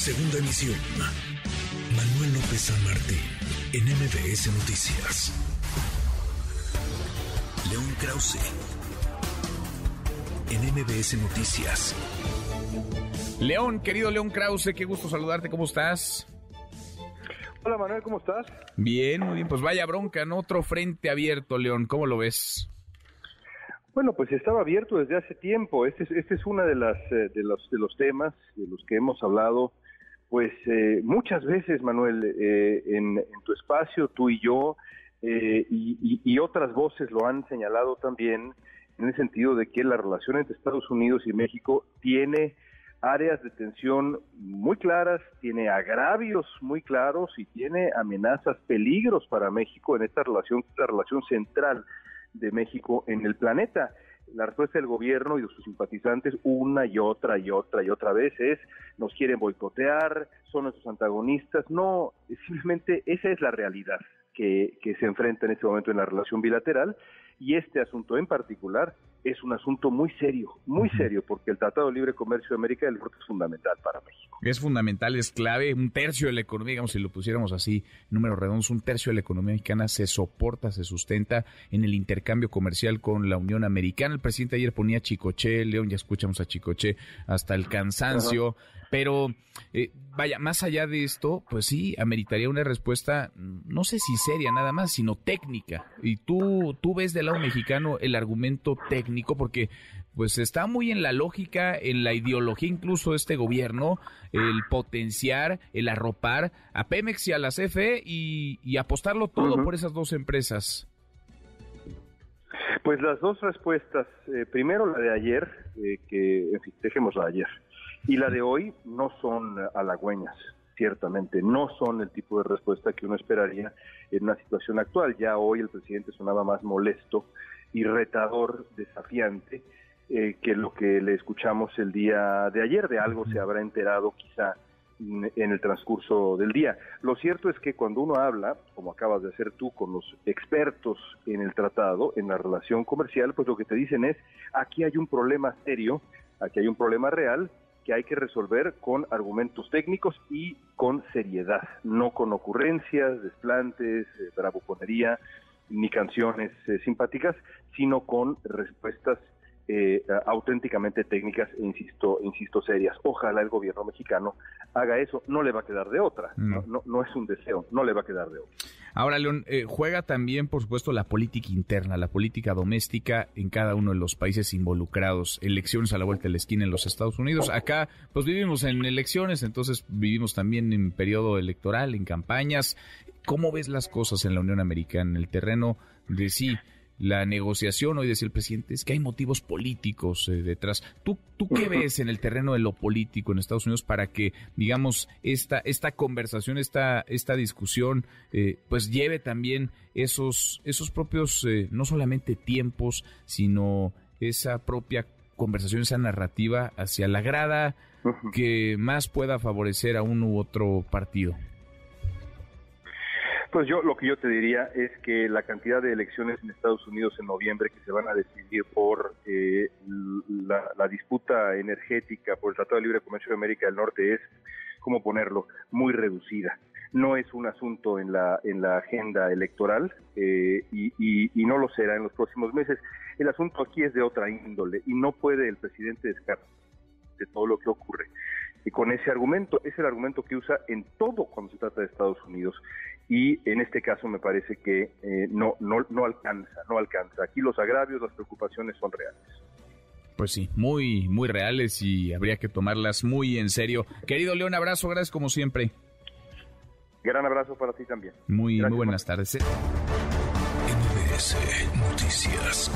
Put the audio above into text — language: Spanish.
Segunda emisión. Manuel López San Martín, en MBS Noticias. León Krause, en MBS Noticias. León, querido León Krause, qué gusto saludarte, ¿cómo estás? Hola Manuel, ¿cómo estás? Bien, muy bien, pues vaya bronca, en otro frente abierto, León, ¿cómo lo ves? Bueno, pues estaba abierto desde hace tiempo. Este es, este es uno de, las, eh, de, los, de los temas de los que hemos hablado, pues eh, muchas veces, Manuel, eh, en, tu espacio, tú y yo, y, y, otras voces lo han señalado también, en el sentido de que la relación entre Estados Unidos y México tiene áreas de tensión muy claras, tiene agravios muy claros y tiene amenazas, peligros para México en esta relación, la relación central de México en el planeta. La respuesta del gobierno y de sus simpatizantes una y otra y otra y otra vez es nos quieren boicotear, son nuestros antagonistas. No, simplemente esa es la realidad que, que se enfrenta en este momento en la relación bilateral y este asunto en particular es un asunto muy serio, muy serio, porque el Tratado de Libre Comercio de América del Norte es fundamental para México. Es fundamental, es clave, un tercio de la economía, digamos, si lo pusiéramos así, números redondos, un tercio de la economía mexicana se soporta, se sustenta en el intercambio comercial con la Unión Americana. El presidente ayer ponía Chicoche, León, ya escuchamos a Chicoche hasta el cansancio. Pero, eh, vaya, más allá de esto, pues sí, ameritaría una respuesta, no sé si seria nada más, sino técnica. Y tú, tú ves del lado mexicano el argumento técnico, porque pues está muy en la lógica, en la ideología incluso de este gobierno, el potenciar, el arropar a Pemex y a la CFE y, apostarlo todo por esas dos empresas. Pues las dos respuestas, eh, primero la de ayer, eh, que, en fin, dejemos la de ayer y la de hoy no son halagüeñas, ciertamente, no son el tipo de respuesta que uno esperaría en una situación actual. Ya hoy el presidente sonaba más molesto y retador, desafiante, eh, que lo que le escuchamos el día de ayer. De algo se habrá enterado quizá en el transcurso del día. Lo cierto es que cuando uno habla, como acabas de hacer tú, con los expertos en el tratado, en la relación comercial, pues lo que te dicen es, aquí hay un problema serio, aquí hay un problema real, que hay que resolver con argumentos técnicos y con seriedad, no con ocurrencias, desplantes, eh, bravuconería, ni canciones eh, simpáticas, sino con respuestas eh, auténticamente técnicas e insisto, insisto serias. Ojalá el gobierno mexicano haga eso, no le va a quedar de otra, no, no, es un deseo, no le va a quedar de otra. Ahora, León, eh, juega también, por supuesto, la política interna, la política doméstica en cada uno de los países involucrados. Elecciones a la vuelta de la esquina en los Estados Unidos. Acá, pues vivimos en elecciones, entonces vivimos también en periodo electoral, en campañas. ¿Cómo ves las cosas en la Unión Americana, en el terreno de sí? la negociación, hoy decía el presidente, es que hay motivos políticos eh, detrás. ¿Tú, ¿Tú qué ves en el terreno de lo político en Estados Unidos para que, digamos, esta, esta conversación, esta, esta discusión, eh, pues lleve también esos, esos propios, eh, no solamente tiempos, sino esa propia conversación, esa narrativa hacia la grada que más pueda favorecer a uno u otro partido? Pues yo lo que yo te diría es que la cantidad de elecciones en Estados Unidos en noviembre que se van a decidir por eh, la, disputa energética por el Tratado de Libre Comercio de América del Norte es, ¿cómo ponerlo?, muy reducida. No es un asunto en la, en la agenda electoral eh, y, y, no lo será en los próximos meses. El asunto aquí es de otra índole y no puede el presidente descartar de todo lo que ocurre. Y con ese argumento, es el argumento que usa en todo cuando se trata de Estados Unidos y en este caso me parece que eh, no, no, no alcanza, no alcanza. Aquí los agravios, las preocupaciones son reales. Pues sí, muy, muy reales y habría que tomarlas muy en serio. Querido León, abrazo, gracias como siempre. Gran abrazo para ti también. Muy, muy buenas tardes. Noticias.